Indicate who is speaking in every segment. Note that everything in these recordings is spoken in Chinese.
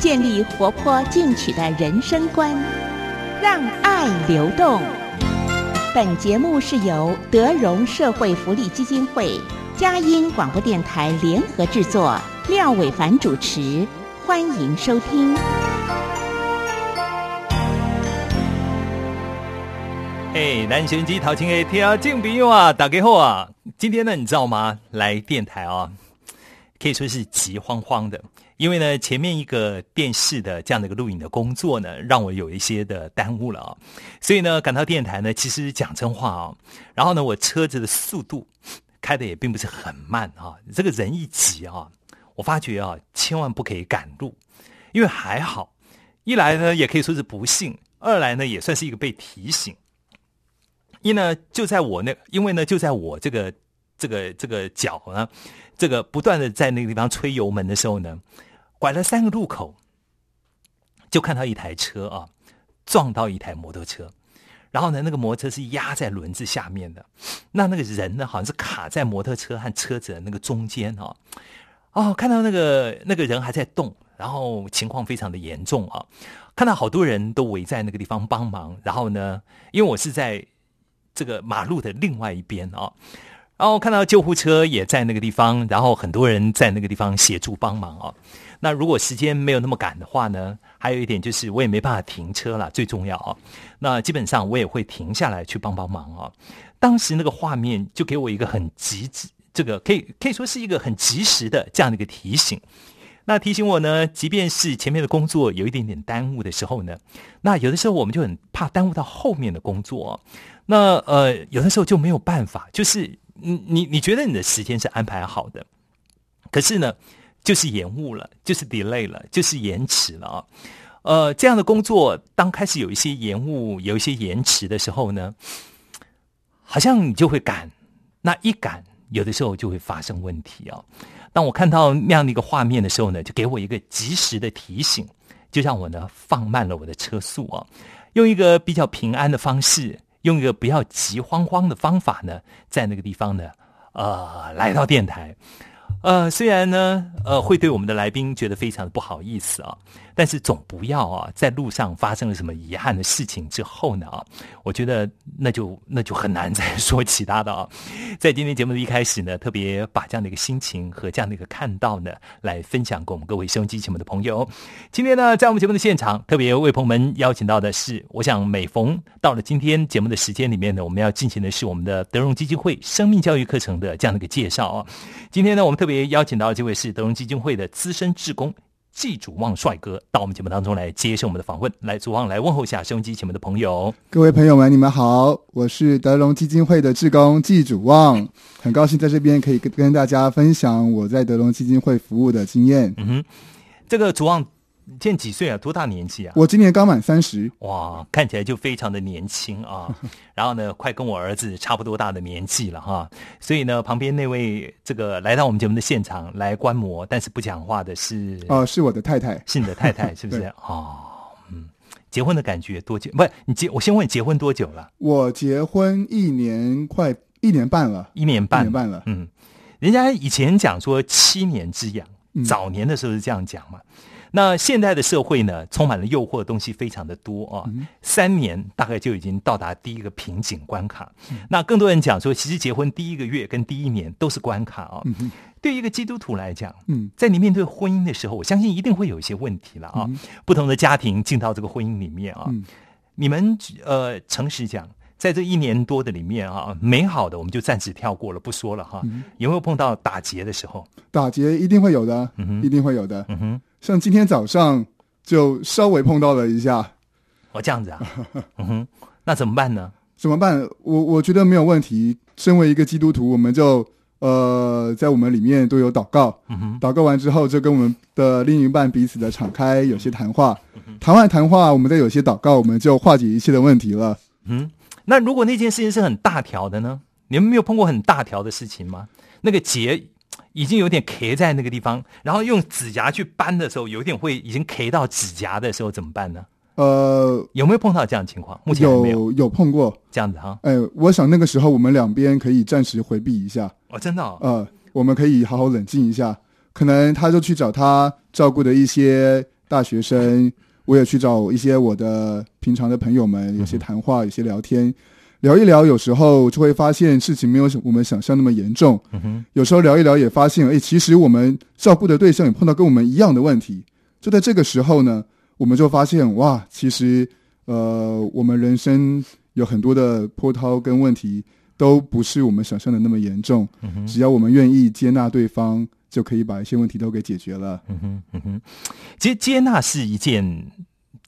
Speaker 1: 建立活泼进取的人生观，让爱流动。本节目是由德荣社会福利基金会、佳音广播电台联合制作，廖伟凡主持，欢迎收听。
Speaker 2: 哎，男神机陶情 A 听敬朋友啊，打给后啊，今天呢，你知道吗？来电台啊，可以说是急慌慌的，因为呢，前面一个电视的这样的一个录影的工作呢，让我有一些的耽误了啊，所以呢，赶到电台呢，其实讲真话啊，然后呢，我车子的速度开的也并不是很慢啊，这个人一急啊，我发觉啊，千万不可以赶路，因为还好，一来呢，也可以说是不幸，二来呢，也算是一个被提醒。一呢，就在我那，因为呢，就在我这个这个这个脚呢，这个不断的在那个地方吹油门的时候呢，拐了三个路口，就看到一台车啊，撞到一台摩托车，然后呢，那个摩托车是压在轮子下面的，那那个人呢，好像是卡在摩托车和车子的那个中间啊，哦，看到那个那个人还在动，然后情况非常的严重啊，看到好多人都围在那个地方帮忙，然后呢，因为我是在。这个马路的另外一边啊，然后看到救护车也在那个地方，然后很多人在那个地方协助帮忙啊。那如果时间没有那么赶的话呢，还有一点就是我也没办法停车了，最重要啊。那基本上我也会停下来去帮帮忙啊。当时那个画面就给我一个很极致，这个可以可以说是一个很及时的这样的一个提醒。那提醒我呢，即便是前面的工作有一点点耽误的时候呢，那有的时候我们就很怕耽误到后面的工作。那呃，有的时候就没有办法，就是你你你觉得你的时间是安排好的，可是呢，就是延误了，就是 delay 了，就是延迟了啊。呃，这样的工作当开始有一些延误、有一些延迟的时候呢，好像你就会赶，那一赶，有的时候就会发生问题啊。当我看到那样的一个画面的时候呢，就给我一个及时的提醒，就让我呢放慢了我的车速啊，用一个比较平安的方式。用一个不要急慌慌的方法呢，在那个地方呢，呃，来到电台。呃，虽然呢，呃，会对我们的来宾觉得非常的不好意思啊，但是总不要啊，在路上发生了什么遗憾的事情之后呢啊，我觉得那就那就很难再说其他的啊。在今天节目的一开始呢，特别把这样的一个心情和这样的一个看到呢，来分享给我们各位收音机前面的朋友。今天呢，在我们节目的现场，特别为朋友们邀请到的是，我想每逢到了今天节目的时间里面呢，我们要进行的是我们的德荣基金会生命教育课程的这样的一个介绍啊。今天呢，我们特别邀请到这位是德荣基金会的资深志工季主旺帅哥，到我们节目当中来接受我们的访问。来，主旺来问候一下收音机前面的朋友。
Speaker 3: 各位朋友们，你们好，我是德隆基金会的志工季主旺，很高兴在这边可以跟跟大家分享我在德隆基金会服务的经验。
Speaker 2: 嗯哼，这个主旺。现在几岁啊？多大年纪啊？
Speaker 3: 我今年刚满三十。
Speaker 2: 哇，看起来就非常的年轻啊！然后呢，快跟我儿子差不多大的年纪了哈。所以呢，旁边那位这个来到我们节目的现场来观摩，但是不讲话的是
Speaker 3: 哦，是我的太太，
Speaker 2: 是你的太太，是不是？哦，嗯，结婚的感觉多久？不是你结，我先问结婚多久了？
Speaker 3: 我结婚一年快一年半了，
Speaker 2: 一年半，
Speaker 3: 一年半了。
Speaker 2: 嗯，人家以前讲说七年之痒，早年的时候是这样讲嘛。那现在的社会呢，充满了诱惑的东西非常的多啊。三年大概就已经到达第一个瓶颈关卡。那更多人讲说，其实结婚第一个月跟第一年都是关卡啊。对一个基督徒来讲，在你面对婚姻的时候，我相信一定会有一些问题了啊。不同的家庭进到这个婚姻里面啊，你们呃，诚实讲，在这一年多的里面啊，美好的我们就暂时跳过了，不说了哈。有没有碰到打劫的时候？
Speaker 3: 打劫一定会有的，一定会有的。嗯哼。像今天早上就稍微碰到了一下，
Speaker 2: 哦，这样子啊，嗯哼，那怎么办呢？
Speaker 3: 怎么办？我我觉得没有问题。身为一个基督徒，我们就呃，在我们里面都有祷告，
Speaker 2: 嗯哼，
Speaker 3: 祷告完之后，就跟我们的另一半彼此的敞开，有些谈话，谈完谈话，我们再有些祷告，我们就化解一切的问题了。
Speaker 2: 嗯，那如果那件事情是很大条的呢？你们没有碰过很大条的事情吗？那个结已经有点 K 在那个地方，然后用指甲去扳的时候，有点会已经 K 到指甲的时候怎么办呢？
Speaker 3: 呃，
Speaker 2: 有没有碰到这样的情况？目前还没有
Speaker 3: 有有碰过，
Speaker 2: 这样子哈。
Speaker 3: 哎，我想那个时候我们两边可以暂时回避一下，
Speaker 2: 哦，真的、哦，
Speaker 3: 呃，我们可以好好冷静一下。可能他就去找他照顾的一些大学生，我也去找一些我的平常的朋友们，有些谈话，有些聊天，聊一聊，有时候就会发现事情没有我们想象那么严重。有时候聊一聊也发现，哎，其实我们照顾的对象也碰到跟我们一样的问题。就在这个时候呢，我们就发现，哇，其实呃，我们人生有很多的波涛跟问题，都不是我们想象的那么严重。只要我们愿意接纳对方，就可以把一些问题都给解决了。
Speaker 2: 嗯哼，嗯哼。其实接纳是一件，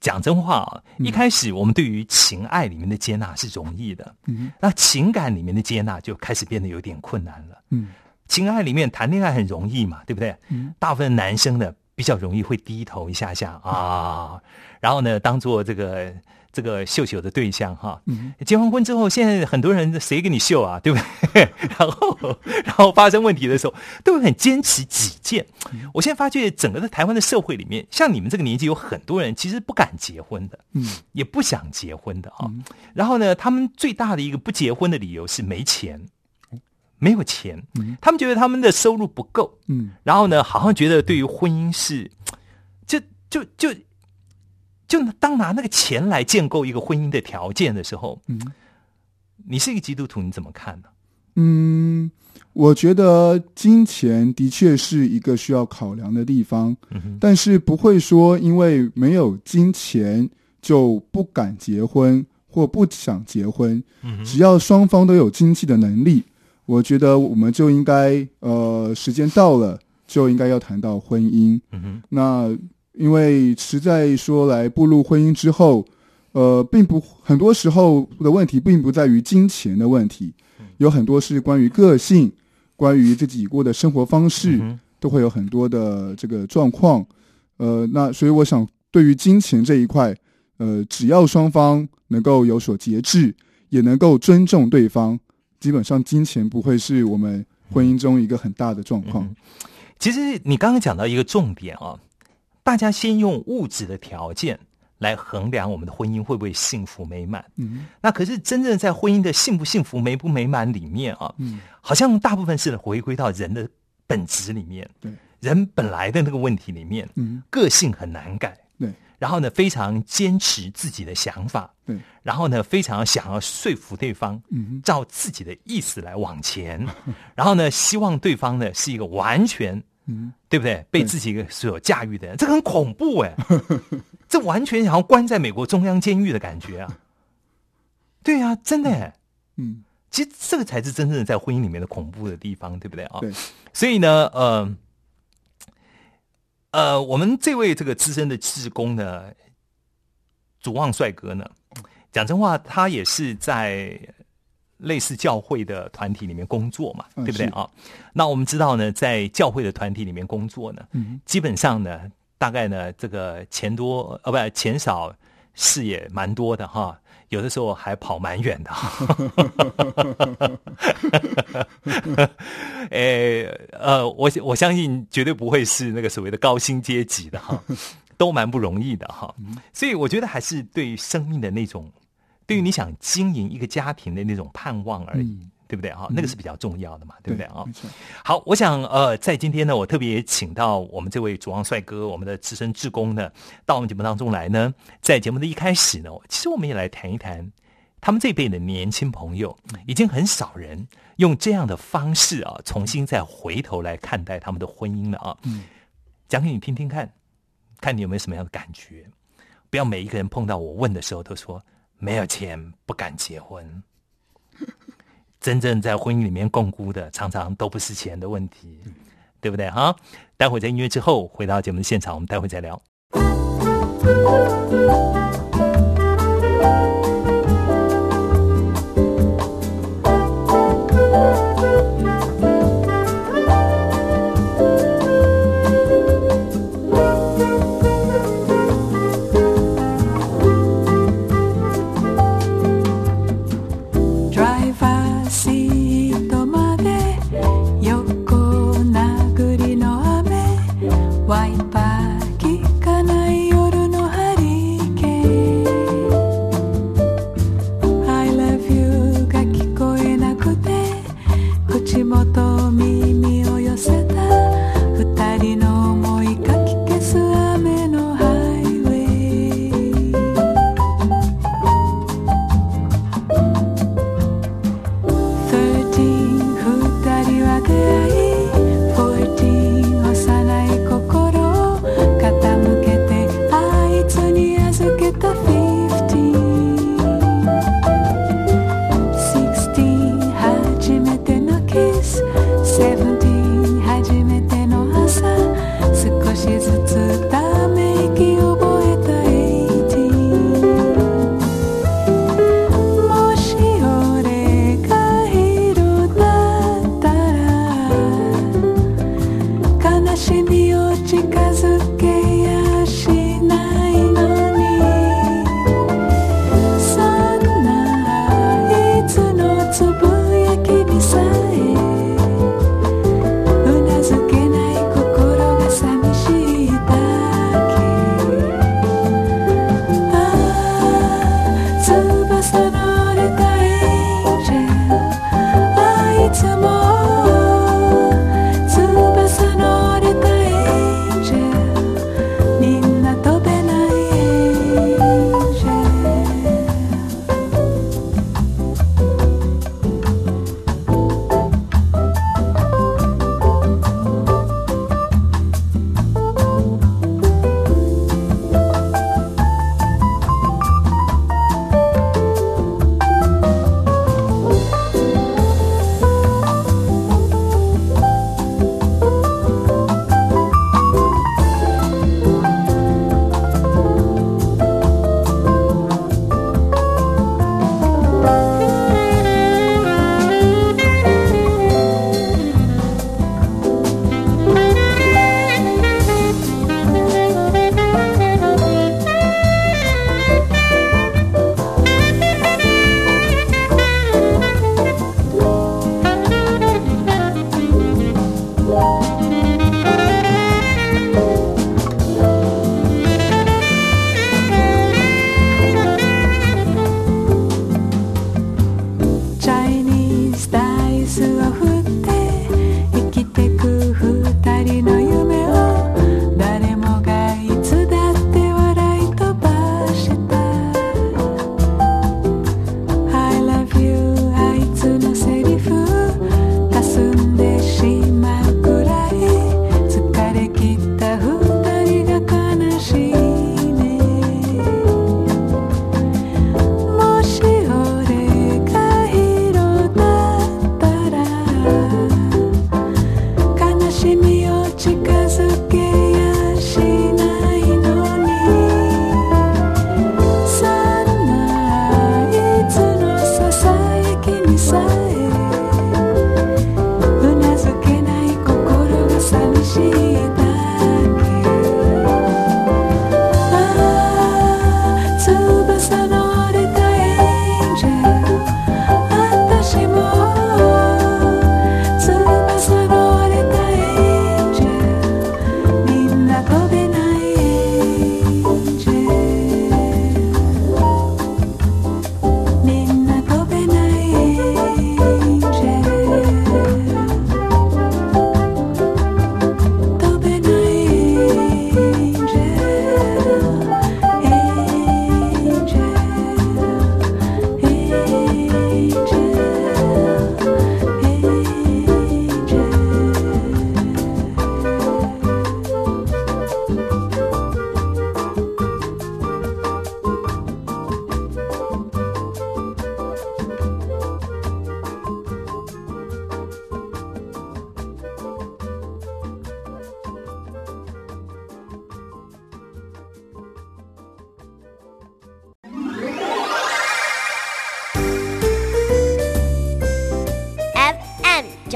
Speaker 2: 讲真话啊，一开始我们对于情爱里面的接纳是容易的，
Speaker 3: 嗯。
Speaker 2: 那情感里面的接纳就开始变得有点困难了。
Speaker 3: 嗯。
Speaker 2: 情爱里面谈恋爱很容易嘛，对不对？
Speaker 3: 嗯。
Speaker 2: 大部分男生呢比较容易会低头一下下啊，然后呢当做这个这个秀秀的对象哈。
Speaker 3: 嗯
Speaker 2: 结完婚之后，现在很多人谁给你秀啊，对不对？然后然后发生问题的时候，都会很坚持己见。我现在发觉整个的台湾的社会里面，像你们这个年纪，有很多人其实不敢结婚的，
Speaker 3: 嗯
Speaker 2: 也不想结婚的啊。然后呢，他们最大的一个不结婚的理由是没钱，没有钱。他们觉得他们的收入不够，
Speaker 3: 嗯
Speaker 2: 然后呢，好像觉得对于婚姻是，就就就就当拿那个钱来建构一个婚姻的条件的时候，
Speaker 3: 嗯
Speaker 2: 你是一个基督徒，你怎么看呢？
Speaker 3: 嗯，我觉得金钱的确是一个需要考量的地方，
Speaker 2: 嗯
Speaker 3: 但是不会说因为没有金钱就不敢结婚或不想结婚。
Speaker 2: 嗯
Speaker 3: 只要双方都有经济的能力，我觉得我们就应该呃，时间到了就应该要谈到婚姻。
Speaker 2: 嗯哼
Speaker 3: 那因为实在说来，步入婚姻之后，呃，并不很多时候的问题并不在于金钱的问题，有很多是关于个性，关于自己过的生活方式，
Speaker 2: 嗯
Speaker 3: 都会有很多的这个状况。呃，那所以我想，对于金钱这一块，呃，只要双方能够有所节制，也能够尊重对方，基本上金钱不会是我们婚姻中一个很大的状况。
Speaker 2: 嗯其实你刚刚讲到一个重点啊，大家先用物质的条件来衡量我们的婚姻会不会幸福美满。
Speaker 3: 嗯。
Speaker 2: 那可是真正在婚姻的幸不幸福、美不美满里面啊，
Speaker 3: 嗯。
Speaker 2: 好像大部分是回归到人的本质里面，
Speaker 3: 对，
Speaker 2: 人本来的那个问题里面，
Speaker 3: 嗯。
Speaker 2: 个性很难改，
Speaker 3: 对。
Speaker 2: 然后呢，非常坚持自己的想法，
Speaker 3: 对，
Speaker 2: 然后呢，非常想要说服对方，
Speaker 3: 嗯
Speaker 2: 照自己的意思来往前，然后呢，希望对方呢是一个完全，
Speaker 3: 嗯
Speaker 2: 对不对？被自己所驾驭的人，这个很恐怖哎，这完全好像关在美国中央监狱的感觉啊！对啊，真的哎，
Speaker 3: 嗯，
Speaker 2: 其实这个才是真正的在婚姻里面的恐怖的地方，对不对啊？
Speaker 3: 对，
Speaker 2: 所以呢，呃，呃，我们这位这个资深的志工呢，主望帅哥呢，讲真话，他也是在类似教会的团体里面工作嘛，
Speaker 3: 嗯
Speaker 2: 对不对啊？那我们知道呢，在教会的团体里面工作呢，
Speaker 3: 嗯
Speaker 2: 基本上呢，大概呢，这个钱多呃，不钱少事也蛮多的哈，有的时候还跑蛮远的哈。诶呃，我我相信绝对不会是那个所谓的高薪阶级的哈，都蛮不容易的哈。所以我觉得还是对于生命的那种，对于你想经营一个家庭的那种盼望而已。
Speaker 3: 嗯
Speaker 2: 对不对哈？那个是比较重要的嘛，对不对啊？好，我想呃，在今天呢，我特别请到我们这位主王帅哥，我们的资深志工呢，到我们节目当中来呢。在节目的一开始呢，其实我们也来谈一谈他们这辈的年轻朋友，已经很少人用这样的方式啊，重新再回头来看待他们的婚姻了啊。
Speaker 3: 嗯
Speaker 2: 讲给你听听看，看你有没有什么样的感觉。不要每一个人碰到我问的时候都说没有钱不敢结婚。真正在婚姻里面共辜的，常常都不是钱的问题，对不对哈？待会在音乐之后回到节目的现场，我们待会再聊。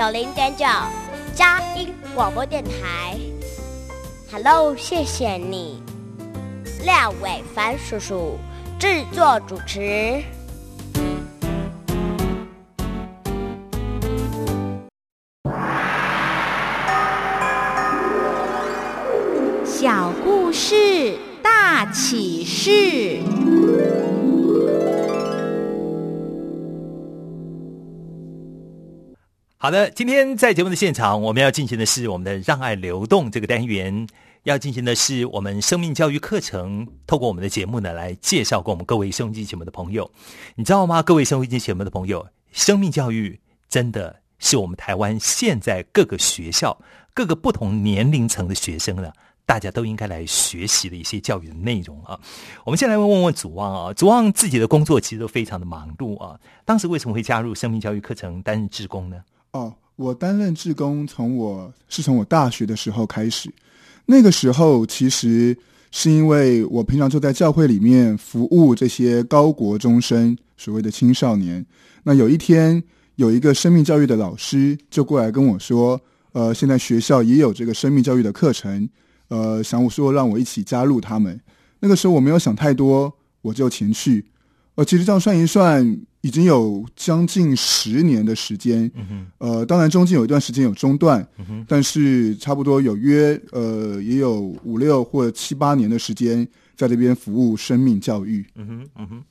Speaker 4: 九零点九佳音广播电台。Hello，谢谢你，廖伟凡叔叔制作主持。
Speaker 2: 好的，今天在节目的现场，我们要进行的是我们的“让爱流动”这个单元，要进行的是我们生命教育课程。透过我们的节目呢，来介绍给我们各位收音机节目的朋友，你知道吗？各位收音机节目的朋友，生命教育真的是我们台湾现在各个学校、各个不同年龄层的学生呢，大家都应该来学习的一些教育的内容啊。我们先来问问祖旺啊，祖旺自己的工作其实都非常的忙碌啊，当时为什么会加入生命教育课程担任志工呢？
Speaker 3: 哦，我担任志工从我是从我大学的时候开始，那个时候其实是因为我平常就在教会里面服务这些高国中生，所谓的青少年。那有一天有一个生命教育的老师就过来跟我说，呃，现在学校也有这个生命教育的课程，呃，想我说让我一起加入他们。那个时候我没有想太多，我就前去。呃，其实这样算一算。已经有将近十年的时间，呃，当然中间有一段时间有中断，但是差不多有约呃也有五六或七八年的时间在这边服务生命教育。
Speaker 2: 嗯哼，嗯哼，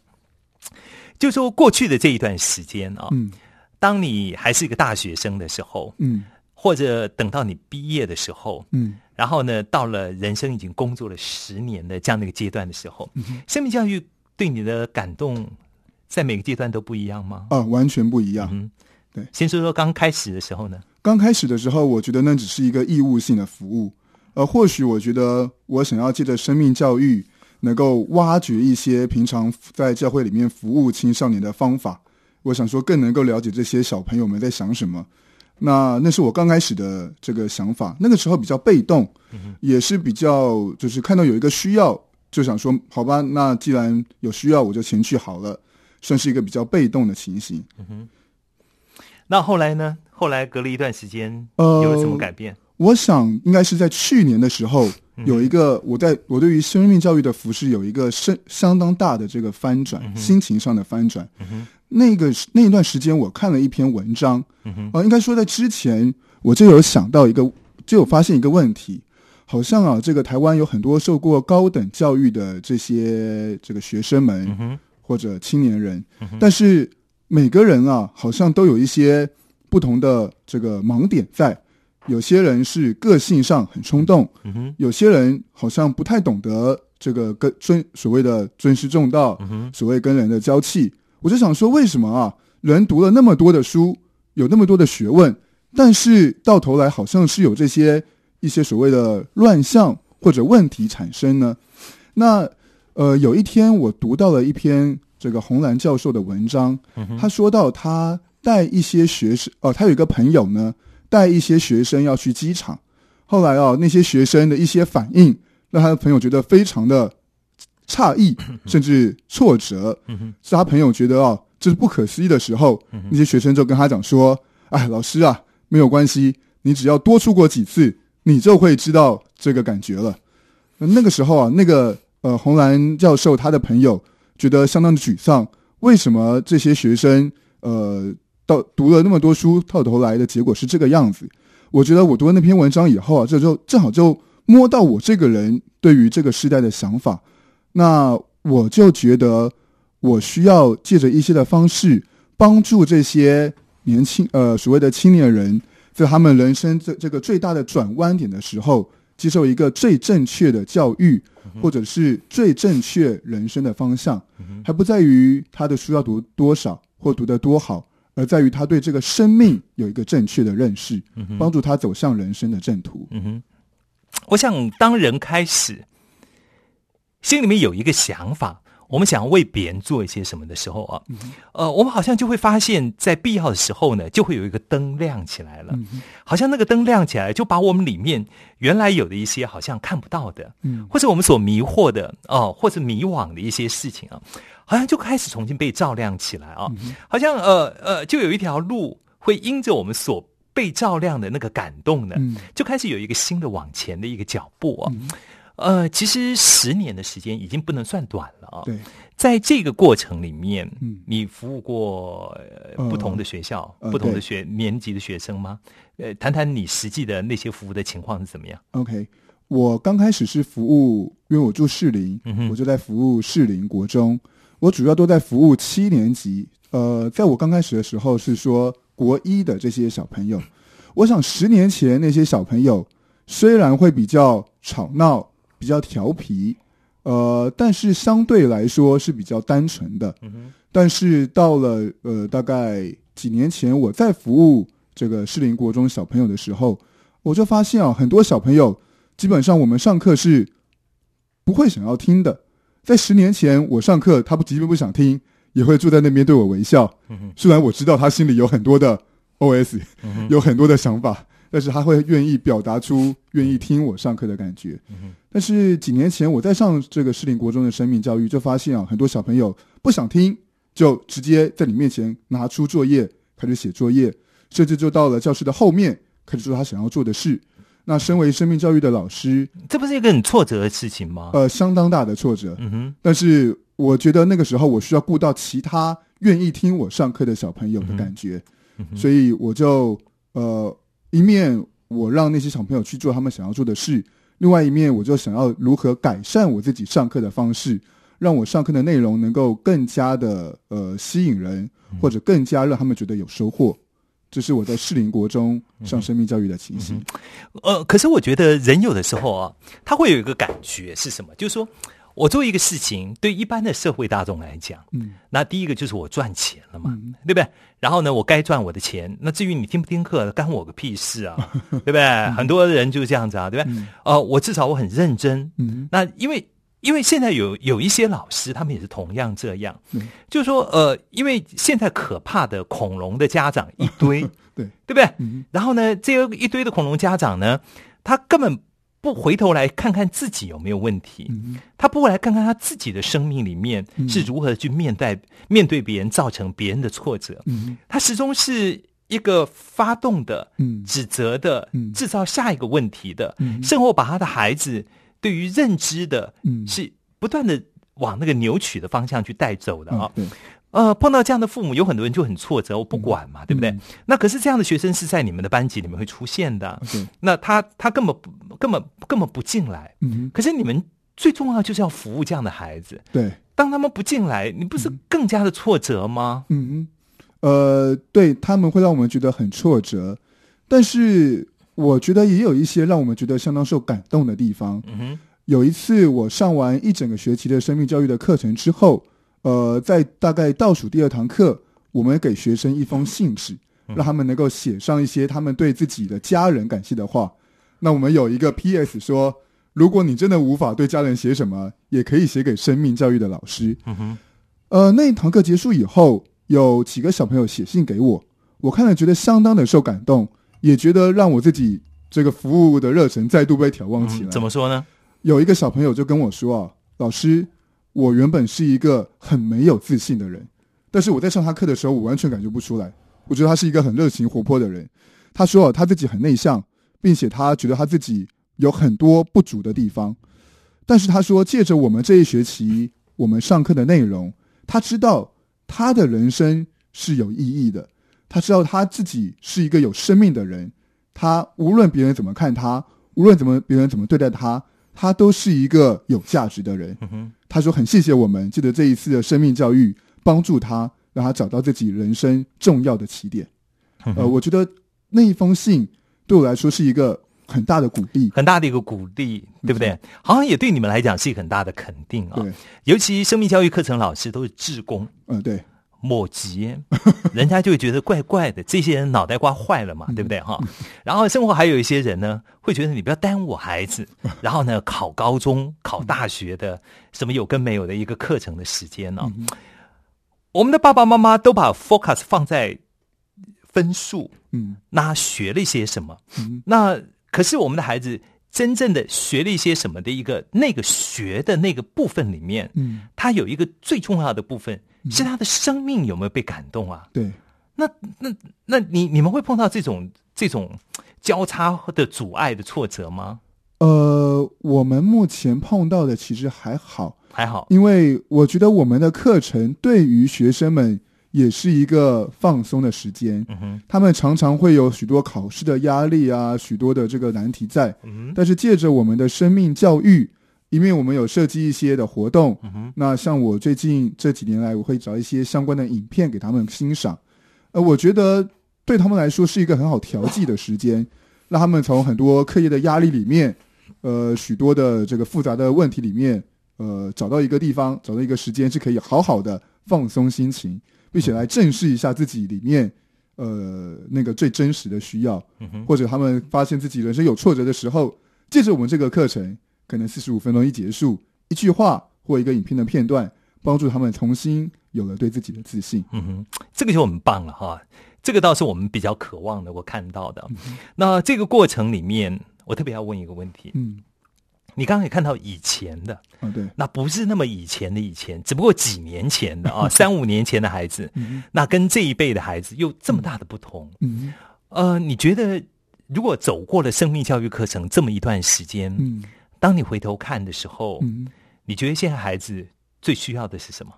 Speaker 2: 就说过去的这一段时间啊，嗯，当你还是一个大学生的时候，嗯，或者等到你毕业的时候，嗯，然后呢，到了人生已经工作了十年的这样的一个阶段的时候，生命教育对你的感动。在每个阶段都不一样吗？
Speaker 3: 啊，完全不一样。嗯，对。
Speaker 2: 先说说刚开始的时候呢？
Speaker 3: 刚开始的时候，我觉得那只是一个义务性的服务。呃，或许我觉得我想要借着生命教育，能够挖掘一些平常在教会里面服务青少年的方法。我想说，更能够了解这些小朋友们在想什么。那那是我刚开始的这个想法。那个时候比较被动，也是比较就是看到有一个需要，就想说好吧，那既然有需要，我就前去好了。算是一个比较被动的情形。嗯哼，
Speaker 2: 那后来呢？后来隔了一段时间，呃，有了什么改变？
Speaker 3: 我想应该是在去年的时候，有一个我在我对于生命教育的服饰有一个相相当大的这个翻转，心情上的翻转。那个那一段时间，我看了一篇文章。啊，应该说在之前我就有想到一个，就有发现一个问题，好像啊，这个台湾有很多受过高等教育的这些这个学生们。或者青年人，但是每个人啊，好像都有一些不同的这个盲点在。有些人是个性上很冲动，有些人好像不太懂得这个跟尊所谓的尊师重道，所谓跟人的交气。我就想说，为什么啊，人读了那么多的书，有那么多的学问，但是到头来好像是有这些一些所谓的乱象或者问题产生呢？那。呃，有一天我读到了一篇这个红蓝教授的文章，他说到他带一些学生，哦，他有一个朋友呢，带一些学生要去机场，后来哦，那些学生的一些反应让他的朋友觉得非常的诧异，甚至挫折，是他朋友觉得哦，这是不可思议的时候，那些学生就跟他讲说：“哎，老师啊，没有关系，你只要多出国几次，你就会知道这个感觉了。”那个时候啊，那个。呃，红蓝教授他的朋友觉得相当的沮丧。为什么这些学生呃，到读了那么多书，到头来的结果是这个样子？我觉得我读了那篇文章以后啊，这就正好就摸到我这个人对于这个时代的想法。那我就觉得我需要借着一些的方式，帮助这些年轻呃所谓的青年人，在他们人生这这个最大的转弯点的时候，接受一个最正确的教育。或者是最正确人生的方向，还不在于他的书要读多少或读得多好，而在于他对这个生命有一个正确的认识，帮助他走向人生的正途。
Speaker 2: 嗯哼，我想当人开始心里面有一个想法。我们想要为别人做一些什么的时候啊，呃，我们好像就会发现，在必要的时候呢，就会有一个灯亮起来了，好像那个灯亮起来，就把我们里面原来有的一些好像看不到的，嗯，或者我们所迷惑的哦，或者迷惘的一些事情啊，好像就开始重新被照亮起来啊，好像呃呃，就有一条路会因着我们所被照亮的那个感动呢，
Speaker 3: 嗯。
Speaker 2: 就开始有一个新的往前的一个脚步哦。呃，其实十年的时间已经不能算短了啊、
Speaker 3: 对，
Speaker 2: 在这个过程里面，
Speaker 3: 嗯
Speaker 2: 你服务过、不同的学校、
Speaker 3: 呃
Speaker 2: 不同的
Speaker 3: 对
Speaker 2: 学年级的学生吗？呃，谈谈你实际的那些服务的情况是怎么样
Speaker 3: ？OK，我刚开始是服务，因为我住士林，
Speaker 2: 嗯
Speaker 3: 我就在服务士林国中。我主要都在服务七年级。呃，在我刚开始的时候是说国一的这些小朋友。我想十年前那些小朋友虽然会比较吵闹、比较调皮，呃，但是相对来说是比较单纯的。但是到了呃大概几年前，我在服务这个适龄国中小朋友的时候，我就发现啊，很多小朋友基本上我们上课是不会想要听的。在十年前，我上课，他不即便不想听，也会坐在那边对我微笑。虽然我知道他心里有很多的 OS，、有很多的想法，但是他会愿意表达出愿意听我上课的感觉。但是几年前我在上这个士林国中的生命教育，就发现啊，很多小朋友不想听，就直接在你面前拿出作业开始写作业，甚至就到了教室的后面开始做他想要做的事。那身为生命教育的老师，
Speaker 2: 这不是一个很挫折的事情吗？
Speaker 3: 呃，相当大的挫折。
Speaker 2: 嗯哼，
Speaker 3: 但是我觉得那个时候我需要顾到其他愿意听我上课的小朋友的感觉，所以我就呃一面我让那些小朋友去做他们想要做的事，另外一面我就想要如何改善我自己上课的方式，让我上课的内容能够更加的呃吸引人，或者更加让他们觉得有收获。这是我在士林国中上生命教育的情形。
Speaker 2: 呃，可是我觉得人有的时候啊，他会有一个感觉是什么？就是说我做一个事情，对一般的社会大众来讲，
Speaker 3: 嗯，
Speaker 2: 那第一个就是我赚钱了嘛，
Speaker 3: 嗯
Speaker 2: 对不对？然后呢，我该赚我的钱。那至于你听不听课，干我个屁事啊，对不对？很多人就是这样子啊，对不对？呃，我至少我很认真。
Speaker 3: 嗯
Speaker 2: 那因为因为现在有有一些老师，他们也是同样这样，
Speaker 3: 嗯
Speaker 2: 就是说呃，因为现在可怕的恐龙的家长一堆，
Speaker 3: 对
Speaker 2: 对不对？
Speaker 3: 嗯
Speaker 2: 然后呢，这个一堆的恐龙家长呢，他根本不回头来看看自己有没有问题，
Speaker 3: 嗯。
Speaker 2: 他不会来看看他自己的生命里面是如何去面对、面对别人，造成别人的挫折。
Speaker 3: 嗯。
Speaker 2: 他始终是一个发动的、
Speaker 3: 嗯。
Speaker 2: 指责的、
Speaker 3: 嗯。
Speaker 2: 制造下一个问题的，
Speaker 3: 嗯。
Speaker 2: 甚或把他的孩子对于认知的，
Speaker 3: 嗯。
Speaker 2: 是不断的往那个扭曲的方向去带走的啊。
Speaker 3: 对，
Speaker 2: 呃，碰到这样的父母，有很多人就很挫折，我不管嘛，对不对？
Speaker 3: 嗯
Speaker 2: 那可是这样的学生是在你们的班级里面会出现的，
Speaker 3: 对，
Speaker 2: 那他他根本不根本根本不进来。
Speaker 3: 嗯
Speaker 2: 可是你们最重要就是要服务这样的孩子，
Speaker 3: 对。
Speaker 2: 当他们不进来，你不是更加的挫折吗？
Speaker 3: 嗯，呃，对他们会让我们觉得很挫折，但是我觉得也有一些让我们觉得相当受感动的地方。
Speaker 2: 嗯哼，
Speaker 3: 有一次我上完一整个学期的生命教育的课程之后，呃，在大概倒数第二堂课，我们给学生一封信纸，让他们能够写上一些他们对自己的家人感谢的话。那我们有一个 P.S. 说，如果你真的无法对家人写什么，也可以写给生命教育的老师。
Speaker 2: 嗯哼，
Speaker 3: 呃，那一堂课结束以后，有几个小朋友写信给我，我看了觉得相当的受感动，也觉得让我自己这个服务的热忱再度被挑旺起来。
Speaker 2: 嗯怎么说呢？
Speaker 3: 有一个小朋友就跟我说啊，老师，我原本是一个很没有自信的人，但是我在上他课的时候，我完全感觉不出来。我觉得他是一个很热情活泼的人。他说、他自己很内向，并且他觉得他自己有很多不足的地方。但是他说，借着我们这一学期我们上课的内容，他知道他的人生是有意义的。他知道他自己是一个有生命的人。他无论别人怎么看他，无论怎么别人怎么对待他，他都是一个有价值的人。他说很谢谢我们，记得这一次的生命教育帮助他，让他找到自己人生重要的起点。呃，我觉得那一封信对我来说是一个很大的鼓励。
Speaker 2: 很大的一个鼓励，对不对？好像也对你们来讲是一个很大的肯定啊。
Speaker 3: 对，
Speaker 2: 尤其生命教育课程老师都是志工。
Speaker 3: 嗯、对，
Speaker 2: 莫急，人家就会觉得怪怪的，这些人脑袋瓜坏了嘛，对不对？哈？然后生活还有一些人呢，会觉得你不要耽误我孩子，然后呢考高中、考大学的什么有跟没有的一个课程的时间呢、我们的爸爸妈妈都把 focus 放在分数，
Speaker 3: 嗯。
Speaker 2: 那学了一些什么？
Speaker 3: 嗯。
Speaker 2: 那可是我们的孩子真正的学了一些什么的一个那个学的那个部分里面，
Speaker 3: 嗯，
Speaker 2: 他有一个最重要的部分是他的生命有没有被感动啊？
Speaker 3: 对，
Speaker 2: 那那那你你们会碰到这种这种交叉的阻碍的挫折吗？
Speaker 3: 呃，我们目前碰到的其实还好，
Speaker 2: 还好，
Speaker 3: 因为我觉得我们的课程对于学生们也是一个放松的时间。
Speaker 2: 嗯哼，
Speaker 3: 他们常常会有许多考试的压力啊，许多的这个难题在。
Speaker 2: 嗯哼，
Speaker 3: 但是借着我们的生命教育，因为我们有设计一些的活动，
Speaker 2: 嗯哼，
Speaker 3: 那像我最近这几年来，我会找一些相关的影片给他们欣赏。呃，我觉得对他们来说是一个很好调剂的时间，让他们从很多课业的压力里面，呃，许多的这个复杂的问题里面，呃，找到一个地方，找到一个时间是可以好好的放松心情，并且来正视一下自己里面，呃，那个最真实的需要。
Speaker 2: 嗯哼，
Speaker 3: 或者他们发现自己人生有挫折的时候，借着我们这个课程，可能四十五分钟一结束，一句话或一个影片的片段，帮助他们重新有了对自己的自信。
Speaker 2: 嗯哼，这个就很棒了哈。这个倒是我们比较渴望的，我看到的。那这个过程里面，我特别要问一个问题：
Speaker 3: 嗯，
Speaker 2: 你刚刚也看到以前的，
Speaker 3: 啊，对，
Speaker 2: 那不是那么以前的以前，只不过几年前的啊，三五年前的孩子，
Speaker 3: 嗯
Speaker 2: 那跟这一辈的孩子又这么大的不同。
Speaker 3: 嗯
Speaker 2: 呃，你觉得如果走过了生命教育课程这么一段时间，
Speaker 3: 嗯
Speaker 2: 当你回头看的时候，
Speaker 3: 嗯，
Speaker 2: 你觉得现在孩子最需要的是什么？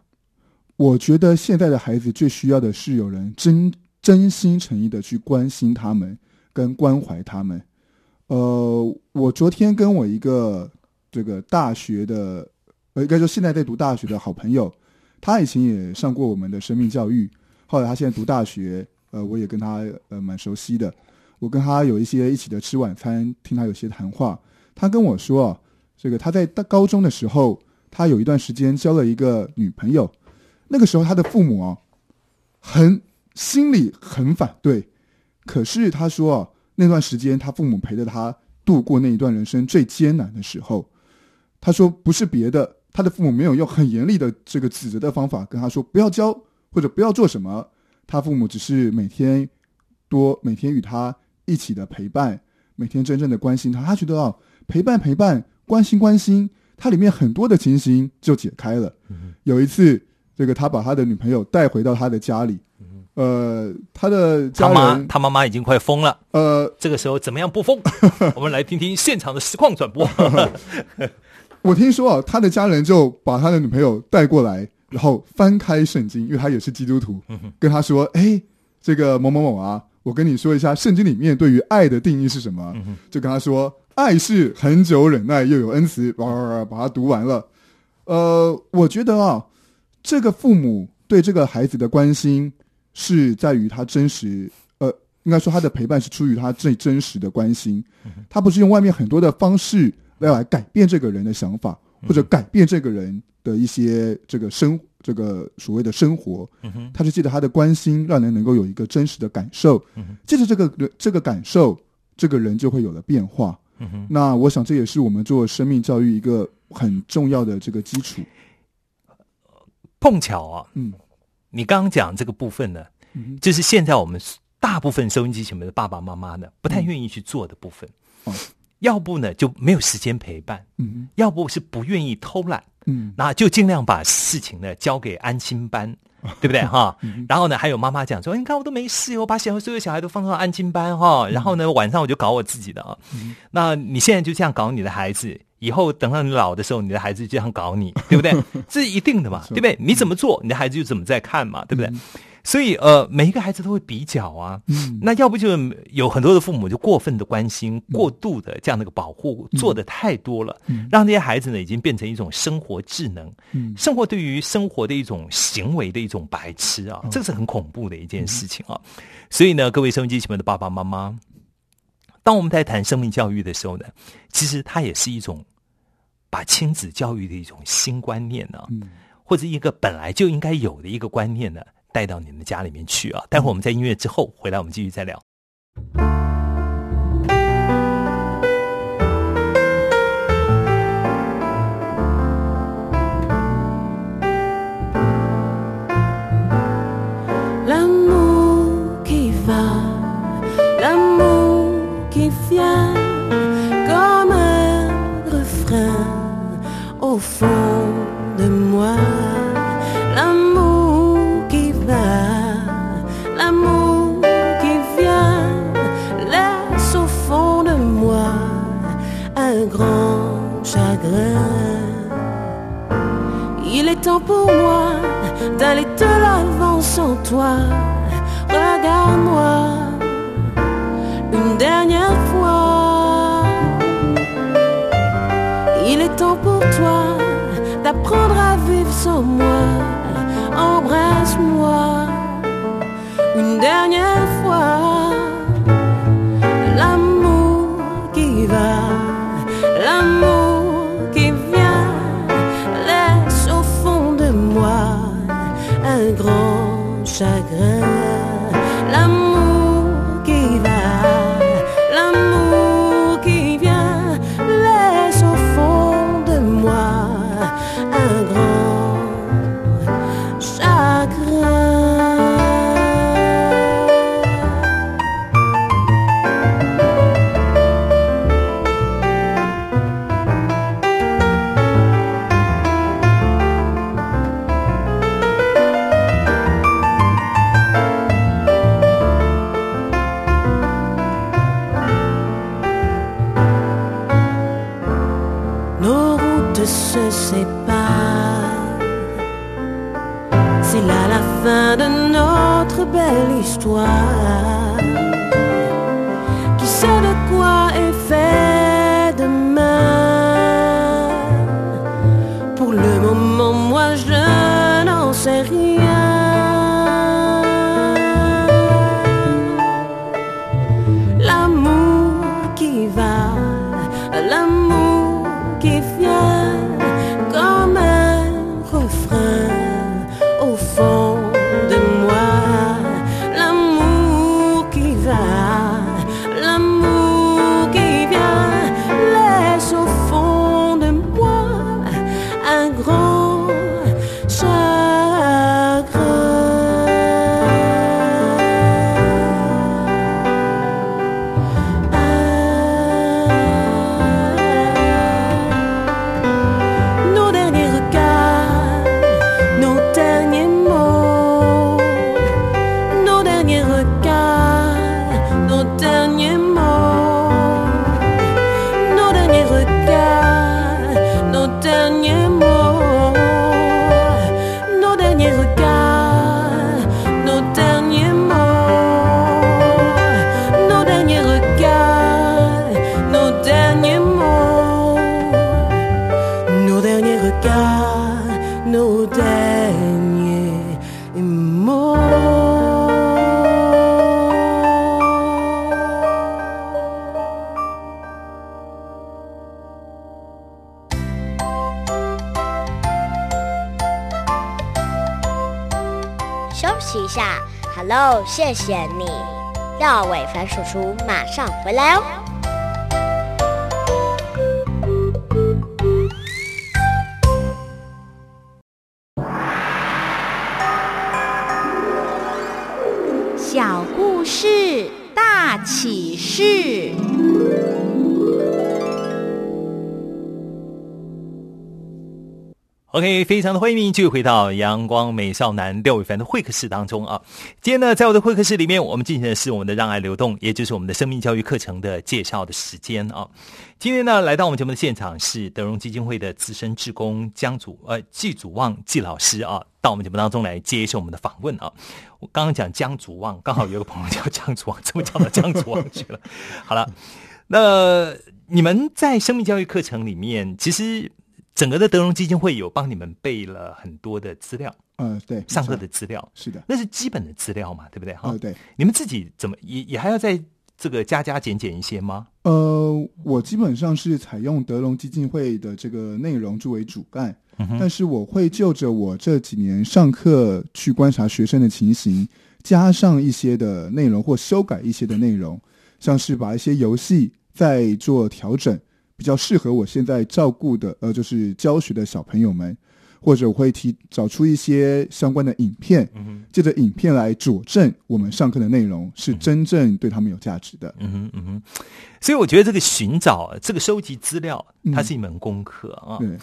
Speaker 3: 我觉得现在的孩子最需要的是有人真真心诚意的去关心他们，跟关怀他们。呃，我昨天跟我一个这个大学的，呃，应该说现在在读大学的好朋友，他以前也上过我们的生命教育，后来他现在读大学，呃，我也跟他呃蛮熟悉的，我跟他有一些一起的吃晚餐，听他有些谈话，他跟我说啊，这个他在大高中的时候，他有一段时间交了一个女朋友，那个时候他的父母啊，很心里很反对，可是他说啊，那段时间他父母陪着他度过那一段人生最艰难的时候。他说不是别的，他的父母没有用很严厉的这个指责的方法跟他说不要交或者不要做什么，他父母只是每天多每天与他一起的陪伴，每天真正的关心他。他觉得啊，陪伴陪伴，关心关心，它里面很多的情形就解开了。有一次，这个他把他的女朋友带回到他的家里，呃，他的家
Speaker 2: 他妈
Speaker 3: 人
Speaker 2: 他妈妈已经快疯了，
Speaker 3: 呃，
Speaker 2: 这个时候怎么样不疯？我们来听听现场的实况转播。
Speaker 3: 我听说啊，他的家人就把他的女朋友带过来，然后翻开圣经，因为他也是基督徒，跟他说：“哎，这个某某某啊，我跟你说一下，圣经里面对于爱的定义是什么？”就跟他说：“爱是恒久忍耐，又有恩慈。”叭叭叭，把它读完了。呃，我觉得啊，这个父母对这个孩子的关心是在于他真实，呃，应该说他的陪伴是出于他最真实的关心，他不是用外面很多的方式来来改变这个人的想法，或者改变这个人的一些这个生这个所谓的生活，他是借着他的关心，让人能够有一个真实的感受，借着这个这个感受，这个人就会有了变化。那我想这也是我们做生命教育一个很重要的这个基础。
Speaker 2: 碰巧啊，
Speaker 3: 嗯。
Speaker 2: 你刚刚讲这个部分呢，
Speaker 3: 嗯
Speaker 2: 就是现在我们大部分收音机前面的爸爸妈妈呢，不太愿意去做的部分。
Speaker 3: 哦。
Speaker 2: 要不呢就没有时间陪伴，
Speaker 3: 嗯
Speaker 2: 要不是不愿意偷懒，
Speaker 3: 嗯。
Speaker 2: 那就尽量把事情呢交给安心班，对不对哈？然后呢，还有妈妈讲说，你看我都没事，我把小所有小孩都放到安静班哈，然后呢晚上我就搞我自己的啊。那你现在就这样搞你的孩子，以后等到你老的时候，你的孩子就这样搞你，对不对？这是一定的嘛，对不对？你怎么做，你的孩子就怎么在看嘛，对不对？所以呃，每一个孩子都会比较啊。
Speaker 3: 嗯。
Speaker 2: 那要不就有很多的父母就过分的关心、过度的这样的一个保护，做的太多了，让这些孩子呢已经变成一种生活智能，
Speaker 3: 嗯。
Speaker 2: 生活对于生活的一种行为的一种白痴啊，这是很恐怖的一件事情啊。所以呢，各位收音机前面的爸爸妈妈，当我们在谈生命教育的时候呢，其实它也是一种把亲子教育的一种新观念呢、
Speaker 3: 嗯。
Speaker 2: 或者一个本来就应该有的一个观念呢，带到你们家里面去啊。待会我们在音乐之后回来，我们继续再聊。
Speaker 5: Pour moi d'aller de l'avant sans toi. Regarde-moi une dernière fois. Il est temps pour toi d'apprendre à vivre sans moi. Embrasse-moi une dernière fois.
Speaker 4: 休息一下，Hello，谢谢你。廖伟凡叔叔马上回来哦。
Speaker 2: OK，非常的欢迎您继续回到阳光美少男廖伟凡的会客室当中啊。今天呢，在我的会客室里面，我们进行的是我们的让爱流动，也就是我们的生命教育课程的介绍的时间啊。今天呢，来到我们节目的现场是德荣基金会的资深志工江祖呃季祖旺季老师啊，到我们节目当中来接受我们的访问啊。我刚刚讲江祖旺，刚好有个朋友叫江祖旺，怎么叫到江祖旺去了？好了，那你们在生命教育课程里面，其实整个的德荣基金会有帮你们备了很多的资料，
Speaker 3: 呃，对，
Speaker 2: 上课的资料，
Speaker 3: 是的，
Speaker 2: 那是基本的资料嘛，对不对？哈、
Speaker 3: 呃，对，
Speaker 2: 你们自己怎么也也还要在这个加加减减一些吗？
Speaker 3: 呃，我基本上是采用德隆基金会的这个内容作为主干，
Speaker 2: 嗯
Speaker 3: 但是我会就着我这几年上课去观察学生的情形，加上一些的内容或修改一些的内容，像是把一些游戏再做调整，比较适合我现在照顾的呃，就是教学的小朋友们，或者我会提找出一些相关的影片，
Speaker 2: 嗯
Speaker 3: 借着影片来佐证我们上课的内容是真正对他们有价值的。
Speaker 2: 嗯哼嗯哼，所以我觉得这个寻找、这个收集资料，
Speaker 3: 嗯。
Speaker 2: 它是一门功课啊。
Speaker 3: 对，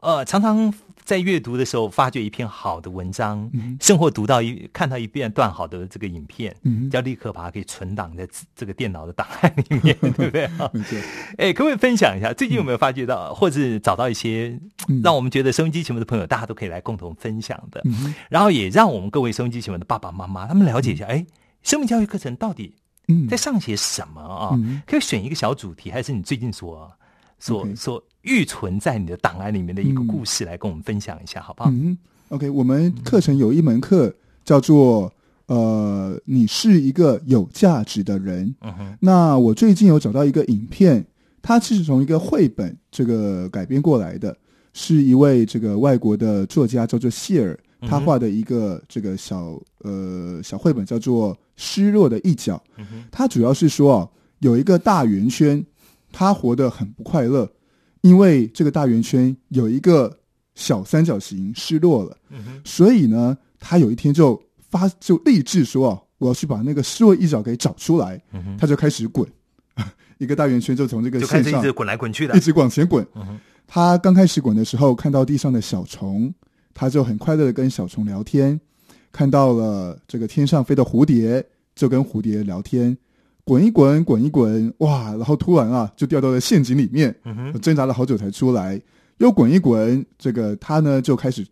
Speaker 2: 呃，常常在阅读的时候发掘一篇好的文章，
Speaker 3: 嗯
Speaker 2: 甚或读到一看到一遍段好的这个影片，
Speaker 3: 嗯
Speaker 2: 就要立刻把它给存档在这个电脑的档案里面，对不对？啊
Speaker 3: 没错，
Speaker 2: 哎，可不可以分享一下最近有没有发觉到，或者是找到一些
Speaker 3: 嗯。
Speaker 2: 让我们觉得收音机前面的朋友，大家都可以来共同分享的，
Speaker 3: 嗯
Speaker 2: 然后也让我们各位收音机前面的爸爸妈妈，他们了解一下，哎，生命教育课程到底
Speaker 3: 嗯。
Speaker 2: 在上些什么啊？
Speaker 3: 嗯。
Speaker 2: 可以选一个小主题，还是你最近所所所预存在你的档案里面的一个
Speaker 3: 嗯
Speaker 2: 故事，来跟我们分享一下，好不好？
Speaker 3: 嗯，OK，我们课程有一门课叫做呃，你是一个有价值的人。
Speaker 2: 嗯哼，
Speaker 3: 那我最近有找到一个影片，它是从一个绘本这个改编过来的，是一位这个外国的作家叫做谢尔，他画的一个这个小呃小绘本叫做《失落的一角》。
Speaker 2: 嗯哼，
Speaker 3: 它主要是说啊，有一个大圆圈，他活得很不快乐，因为这个大圆圈有一个小三角形失落了，
Speaker 2: 嗯，
Speaker 3: 所以呢，他有一天就发就立志说啊，我要去把那个失落一角给找出来，
Speaker 2: 嗯，
Speaker 3: 他就开始滚，一个大圆圈就从这个
Speaker 2: 就开
Speaker 3: 线上
Speaker 2: 始一直滚来滚去的
Speaker 3: 一，直往前滚。
Speaker 2: 嗯，
Speaker 3: 他刚开始滚的时候，看到地上的小虫，他就很快乐的跟小虫聊天；看到了这个天上飞的蝴蝶，就跟蝴蝶聊天。滚一滚，滚一滚，哇！然后突然啊，就掉到了陷阱里面，挣扎了好久才出来。又滚一滚，这个他呢就开始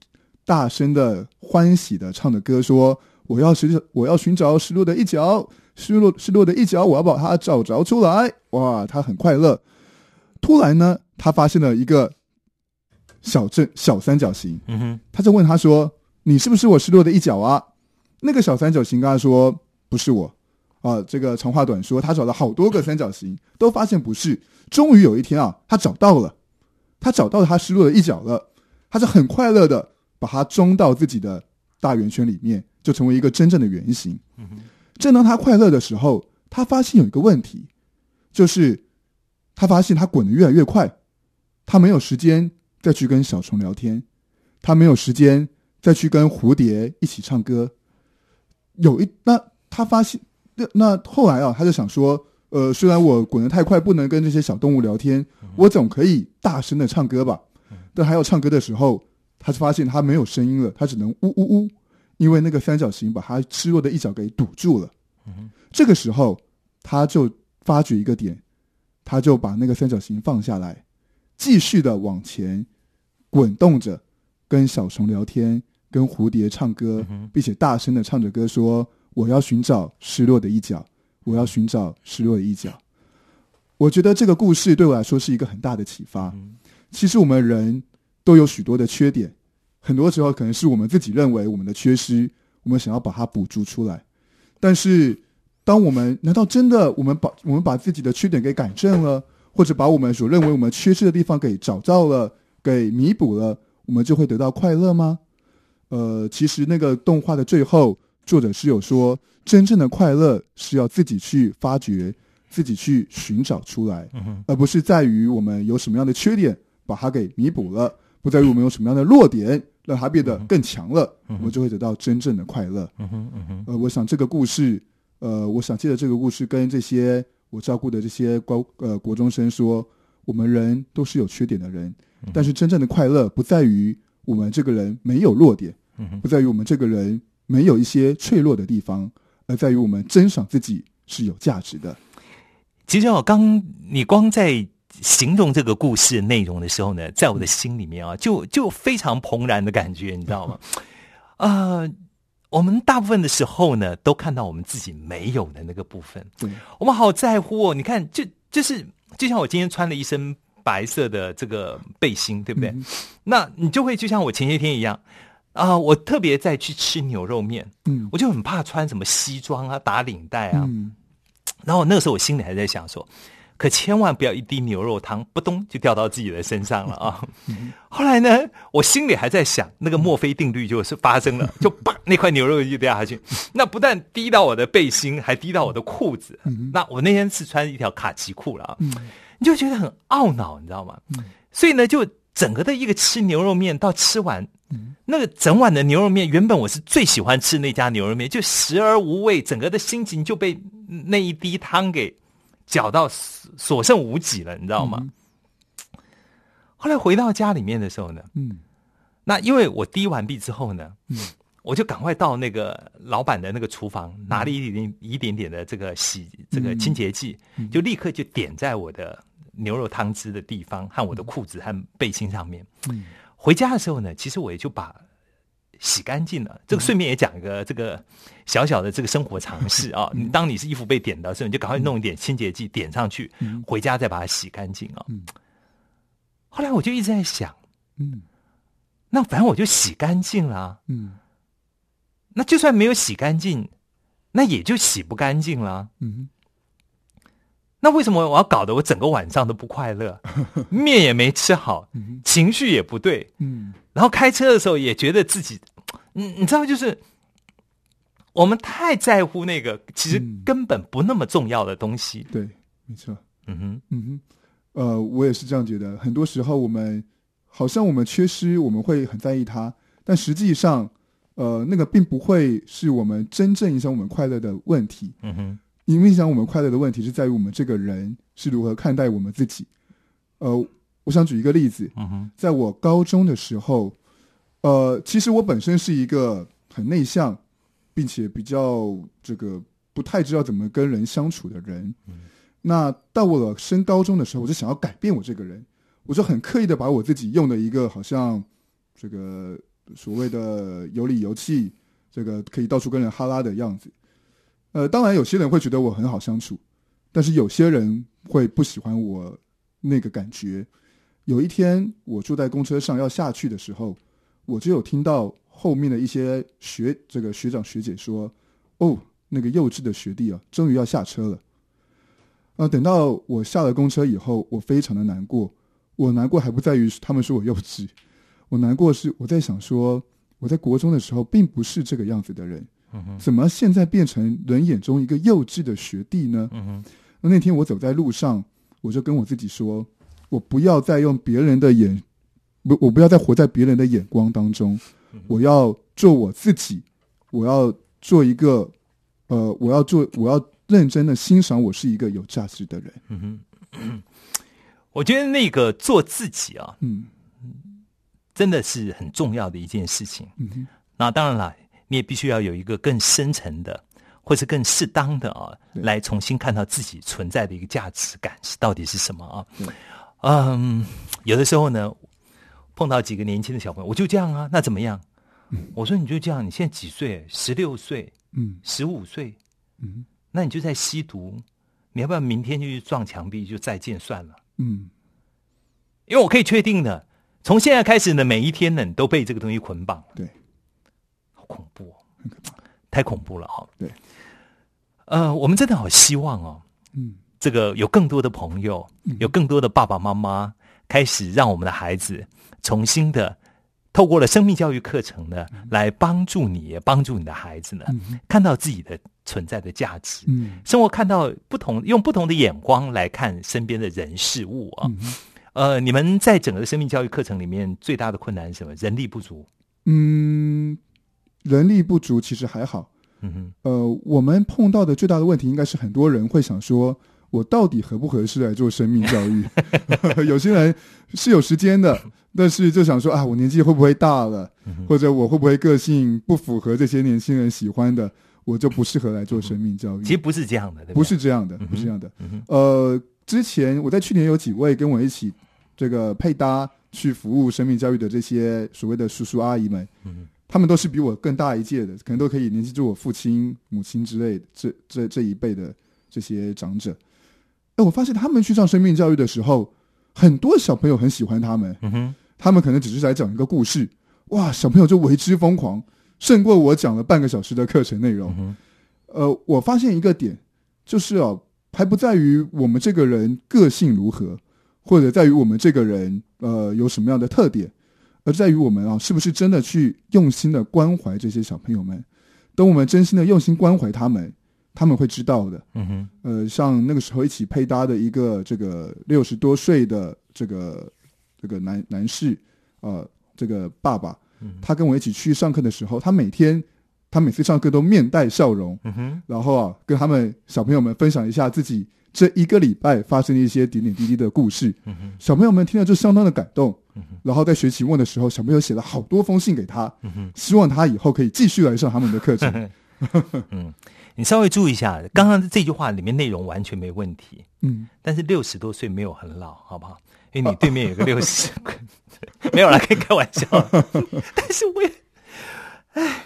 Speaker 3: 大声的欢喜的唱着歌，说：“我要寻找我要寻找失落的一角，失落失落的一角，我要把它找着出来。”哇，他很快乐。突然呢，他发现了一个小正小三角形，
Speaker 2: 嗯哼，
Speaker 3: 他就问他说：“你是不是我失落的一角啊？”那个小三角形跟他说：“不是我。”啊，这个长话短说，他找了好多个三角形，都发现不是。终于有一天啊，他找到了，他找到他失落的一角了，他是很快乐的把它装到自己的大圆圈里面，就成为一个真正的圆形。
Speaker 2: 嗯，
Speaker 3: 正当他快乐的时候，他发现有一个问题，就是他发现他滚得越来越快，他没有时间再去跟小虫聊天，他没有时间再去跟蝴蝶一起唱歌。有一那他发现那那后来啊，他就想说，呃，虽然我滚得太快，不能跟这些小动物聊天，我总可以大声的唱歌吧。但还要唱歌的时候，他就发现他没有声音了，他只能呜呜呜，因为那个三角形把他失落的一角给堵住了。这个时候，他就发觉一个点，他就把那个三角形放下来，继续的往前滚动着，跟小虫聊天，跟蝴蝶唱歌，并且大声的唱着歌说：“我要寻找失落的一角，我要寻找失落的一角。”我觉得这个故事对我来说是一个很大的启发。其实我们人都有许多的缺点，很多时候可能是我们自己认为我们的缺失，我们想要把它补足出来。但是，当我们难道真的我们把我们把自己的缺点给改正了，或者把我们所认为我们缺失的地方给找到了、给弥补了，我们就会得到快乐吗？呃，其实那个动画的最后，作者是有说，真正的快乐是要自己去发掘、自己去寻找出来，而不是在于我们有什么样的缺点把它给弥补了，不在于我们有什么样的弱点让它变得更强了，我们就会得到真正的快乐。呃，我想这个故事，呃，我想借着这个故事跟这些我照顾的这些高呃国中生说，我们人都是有缺点的人，但是真正的快乐不在于我们这个人没有弱点，不在于我们这个人没有一些脆弱的地方，而在于我们珍赏自己是有价值的。
Speaker 2: 其实我，刚你光在形容这个故事内容的时候呢，在我的心里面啊，就就非常怦然的感觉，你知道吗？啊、我们大部分的时候呢，都看到我们自己没有的那个部分，
Speaker 3: 对，
Speaker 2: 我们好在乎哦。你看，就就是就像我今天穿了一身白色的这个背心，对不对？那你就会就像我前些天一样啊、我特别在去吃牛肉面，
Speaker 3: 嗯
Speaker 2: 我就很怕穿什么西装啊、打领带啊。
Speaker 3: 嗯
Speaker 2: 然后那个时候我心里还在想说，可千万不要一滴牛肉汤扑咚就掉到自己的身上了啊！后来呢，我心里还在想，那个墨菲定律就是发生了，就啪那块牛肉就掉下去。那不但滴到我的背心，还滴到我的裤子。那我那天是穿一条卡其裤了啊，你就觉得很懊恼，你知道吗？所以呢，就整个的一个吃牛肉面到吃完。那个整碗的牛肉面，原本我是最喜欢吃那家牛肉面，就食而无味，整个的心情就被那一滴汤给搅到所所剩无几了，你知道吗？后来回到家里面的时候呢，
Speaker 3: 嗯。
Speaker 2: 那因为我滴完毕之后呢，
Speaker 3: 嗯。
Speaker 2: 我就赶快到那个老板的那个厨房，拿了一点一点点的这个洗这个清洁剂，
Speaker 3: 嗯。
Speaker 2: 就立刻就点在我的牛肉汤汁的地方和我的裤子和背心上面。
Speaker 3: 嗯
Speaker 2: 回家的时候呢，其实我也就把洗干净了。这个顺便也讲一个这个小小的这个生活常识啊。你当你是衣服被点到的时候，你就赶快弄一点清洁剂点上去，
Speaker 3: 嗯
Speaker 2: 回家再把它洗干净啊
Speaker 3: 嗯。
Speaker 2: 后来我就一直在想，
Speaker 3: 嗯
Speaker 2: 那反正我就洗干净了啊。
Speaker 3: 嗯
Speaker 2: 那就算没有洗干净，那也就洗不干净了。
Speaker 3: 嗯
Speaker 2: 那为什么我要搞得我整个晚上都不快乐？面也没吃好，情绪也不对，
Speaker 3: 嗯
Speaker 2: 然后开车的时候也觉得自己，你你知道，就是我们太在乎那个其实
Speaker 3: 嗯
Speaker 2: 根本不那么重要的东西。
Speaker 3: 对，没错。
Speaker 2: 嗯哼，
Speaker 3: 嗯哼，呃，我也是这样觉得。很多时候，我们好像我们缺失，我们会很在意它，但实际上，呃，那个并不会是我们真正影响我们快乐的问题。
Speaker 2: 嗯哼，
Speaker 3: 因为影响我们快乐的问题是在于我们这个人是如何看待我们自己。呃，我想举一个例子，在我高中的时候，呃，其实我本身是一个很内向，并且比较这个不太知道怎么跟人相处的人。那到我了升高中的时候，我就想要改变我这个人，我就很刻意的把我自己用的一个好像这个所谓的有理有气，这个可以到处跟人哈拉的样子。呃，当然有些人会觉得我很好相处，但是有些人会不喜欢我那个感觉。有一天，我坐在公车上要下去的时候，我就有听到后面的一些学这个学长学姐说：“哦，那个幼稚的学弟啊，终于要下车了。”啊，等到我下了公车以后，我非常的难过。我难过还不在于他们说我幼稚，我难过是我在想说，我在国中的时候并不是这个样子的人，怎么现在变成人眼中一个幼稚的学弟呢？
Speaker 2: 嗯哼，
Speaker 3: 那那天我走在路上，我就跟我自己说，我不要再用别人的眼，不，我不要再活在别人的眼光当中，我要做我自己，我要做一个，呃，我要做，我要认真的欣赏我是一个有价值的人。
Speaker 2: 嗯哼，我觉得那个做自己啊，
Speaker 3: 嗯。
Speaker 2: 真的是很重要的一件事情。
Speaker 3: 嗯哼。
Speaker 2: 那当然了，你也必须要有一个更深层的，或是更适当的啊，来重新看到自己存在的一个价值感是到底是什么啊？嗯，有的时候呢，碰到几个年轻的小朋友，我就这样啊，那怎么样？我说你就这样，你现在几岁？十六岁、
Speaker 3: 嗯
Speaker 2: 十五岁，
Speaker 3: 嗯
Speaker 2: 那你就在吸毒，你要不要明天就去撞墙壁就再见算了？
Speaker 3: 嗯
Speaker 2: 因为我可以确定的，从现在开始呢，每一天呢，你都被这个东西捆绑了。
Speaker 3: 对，
Speaker 2: 好恐怖哦，太恐怖了哈。
Speaker 3: 对，
Speaker 2: 呃，我们真的好希望哦，
Speaker 3: 嗯
Speaker 2: 这个有更多的朋友，有更多的爸爸妈妈开始让我们的孩子重新的透过了生命教育课程呢，来帮助你，也帮助你的孩子呢，看到自己的存在的价值。
Speaker 3: 嗯
Speaker 2: 生活看到不同，用不同的眼光来看身边的人事物啊。呃，你们在整个生命教育课程里面最大的困难是什么？人力不足。
Speaker 3: 嗯，人力不足其实还好。
Speaker 2: 嗯哼，
Speaker 3: 呃，我们碰到的最大的问题，应该是很多人会想说，我到底合不合适来做生命教育？有些人是有时间的，但是就想说啊，我年纪会不会大了，或者我会不会个性不符合这些年轻人喜欢的，我就不适合来做生命教育。
Speaker 2: 其实不是这样的，对不对？
Speaker 3: 不是这样的，不是这样的。呃，之前我在去年有几位跟我一起这个配搭去服务生命教育的这些所谓的叔叔阿姨们，他们都是比我更大一届的，可能都可以联系住我父亲、母亲之类的这这这一辈的这些长者。哎，我发现他们去上生命教育的时候，很多小朋友很喜欢他们，
Speaker 2: 嗯哼，
Speaker 3: 他们可能只是来讲一个故事，哇，小朋友就为之疯狂，胜过我讲了半个小时的课程内容。
Speaker 2: 嗯
Speaker 3: 呃，我发现一个点，就是哦，还不在于我们这个人个性如何，或者在于我们这个人呃有什么样的特点，而在于我们啊是不是真的去用心的关怀这些小朋友们。等我们真心的用心关怀他们，他们会知道的。
Speaker 2: 嗯哼，
Speaker 3: 呃，像那个时候一起配搭的一个这个六十多岁的这个这个男男士，呃，这个爸爸，他跟我一起去上课的时候，他每天他每次上课都面带笑容，
Speaker 2: 嗯哼，
Speaker 3: 然后啊，跟他们小朋友们分享一下自己这一个礼拜发生的一些点点滴滴的故事。小朋友们听了就相当的感动。然后在学期末的时候，小朋友写了好多封信给他。希望他以后可以继续来上他们的课程。
Speaker 2: 嗯，你稍微注意一下，刚刚这句话里面内容完全没问题，
Speaker 3: 嗯，
Speaker 2: 但是六十多岁没有很老，好不好？因为你对面有个六十，没有啦，可以开玩笑。但是我也，哎，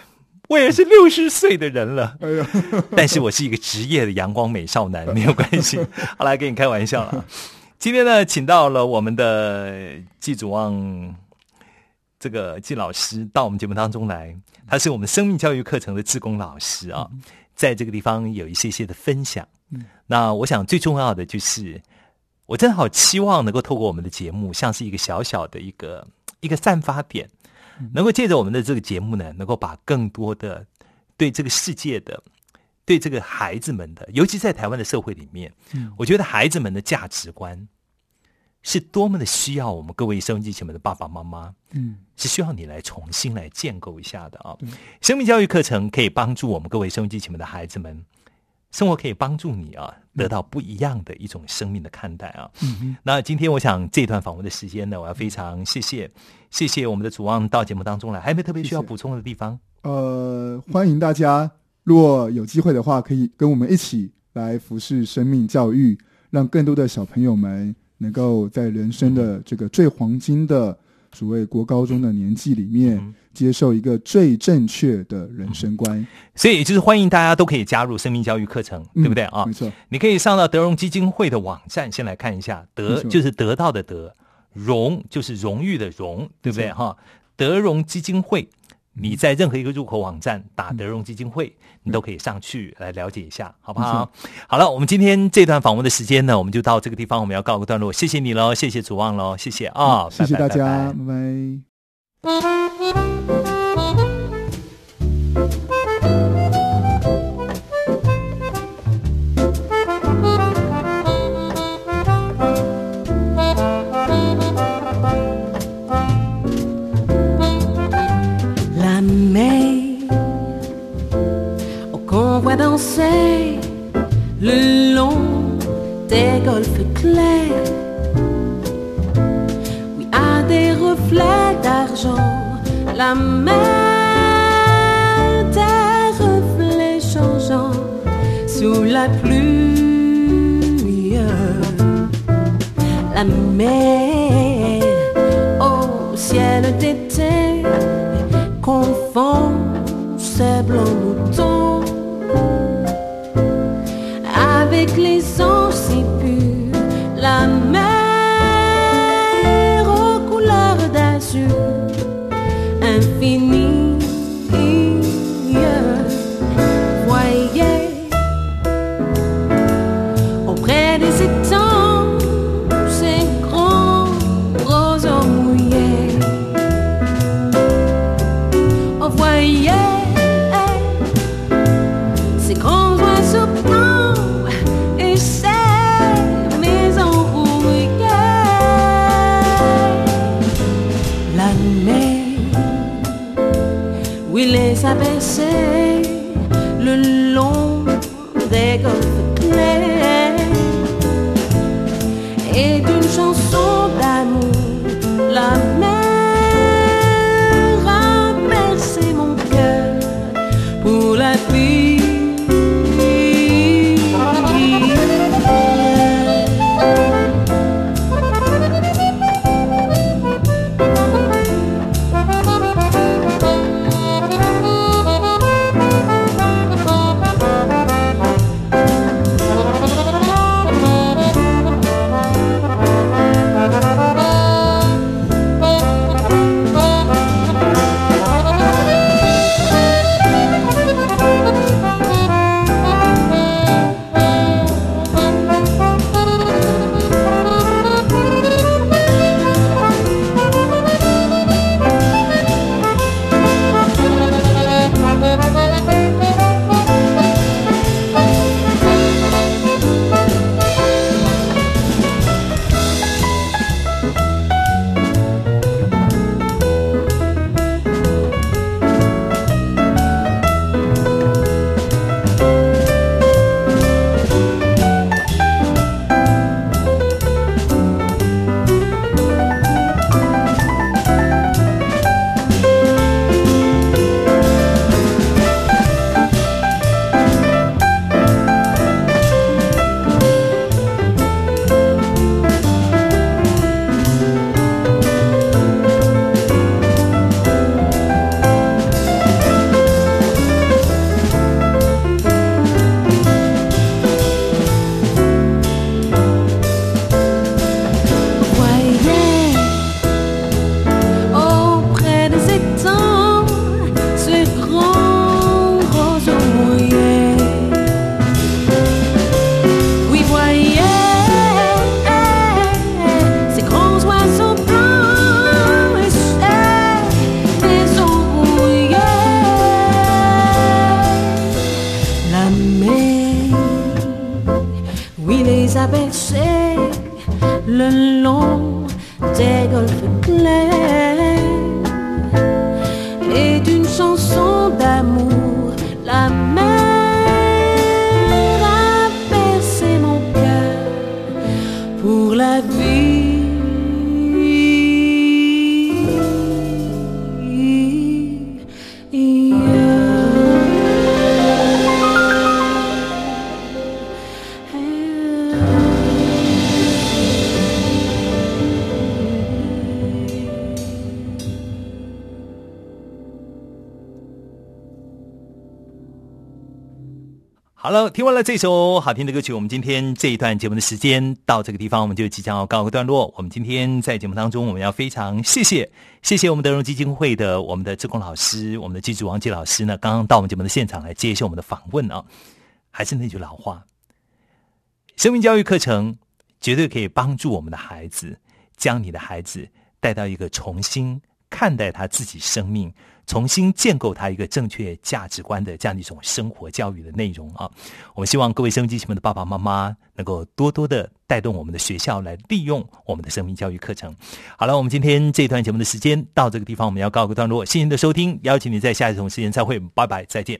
Speaker 2: 我也是六十岁的人了，
Speaker 3: 哎呀，
Speaker 2: 但是我是一个职业的阳光美少男，没有关系。好来，跟你开玩笑了。今天呢，请到了我们的季祖望这个季老师到我们节目当中来，他是我们生命教育课程的志工老师啊，在这个地方有一些些的分享。
Speaker 3: 嗯
Speaker 2: 那我想最重要的就是，我真的好期望能够透过我们的节目，像是一个小小的一个一个散发点，能够借着我们的这个节目呢，能够把更多的对这个世界的。对这个孩子们的，尤其在台湾的社会里面，
Speaker 3: 嗯
Speaker 2: 我觉得孩子们的价值观是多么的需要我们各位收音机前面的爸爸妈妈，
Speaker 3: 嗯，
Speaker 2: 是需要你来重新来建构一下的啊
Speaker 3: 对。
Speaker 2: 生命教育课程可以帮助我们各位收音机前面的孩子们，生活可以帮助你啊，得到不一样的一种生命的看待啊。
Speaker 3: 嗯
Speaker 2: 那今天我想这段访问的时间呢，我要非常谢谢谢谢我们的主望到节目当中来，还有没有特别需要补充的地方？
Speaker 3: 呃，欢迎大家，如果有机会的话，可以跟我们一起来服侍生命教育，让更多的小朋友们能够在人生的这个最黄金的所谓国高中的年纪里面，
Speaker 2: 嗯
Speaker 3: 接受一个最正确的人生观，
Speaker 2: 所以也就是欢迎大家都可以加入生命教育课程，
Speaker 3: 嗯
Speaker 2: 对不对啊
Speaker 3: 没？错，
Speaker 2: 你可以上到德荣基金会的网站，先来看一下，德就是得到的德，荣就是荣誉的荣，对不对哈？德荣基金会，你在任何一个入口网站打德荣基金会，你都可以上去来了解一下，好不好？好了，我们今天这段访问的时间呢，我们就到这个地方，我们要告个段落，谢谢你喽，谢谢主望喽，谢谢啊，
Speaker 3: 谢谢
Speaker 2: 拜拜
Speaker 3: 大家，
Speaker 2: 拜拜
Speaker 3: 拜拜。
Speaker 5: La mer des reflets changeants sous la pluie. La mer oui, les abaissés le long des golfes
Speaker 2: 这首好听的歌曲，我们今天这一段节目的时间到这个地方，我们就即将要告个段落。我们今天在节目当中，我们要非常谢谢谢谢我们德荣基金会的我们的志工老师，我们的记住王杰老师呢，刚刚到我们节目的现场来接受我们的访问啊。还是那句老话，生命教育课程绝对可以帮助我们的孩子，将你的孩子带到一个重新看待他自己生命，重新建构他一个正确价值观的这样的一种生活教育的内容啊。我们希望各位生命机前面的爸爸妈妈能够多多的带动我们的学校来利用我们的生命教育课程。好了，我们今天这一段节目的时间到这个地方，我们要告个段落。谢谢您的收听，邀请你在下一种时间再会，拜拜，再见。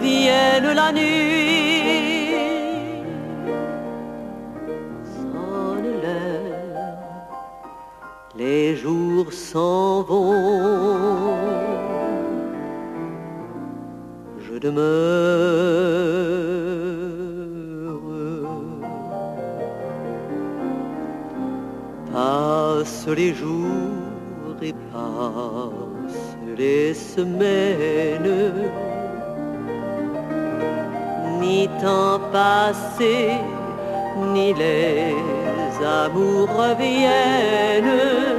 Speaker 6: Vienne la nuit, sonne l'heure, les jours s'en vont. Je demeure. Passent les jours et passent les semaines. Ni temps passé, ni les amours reviennent.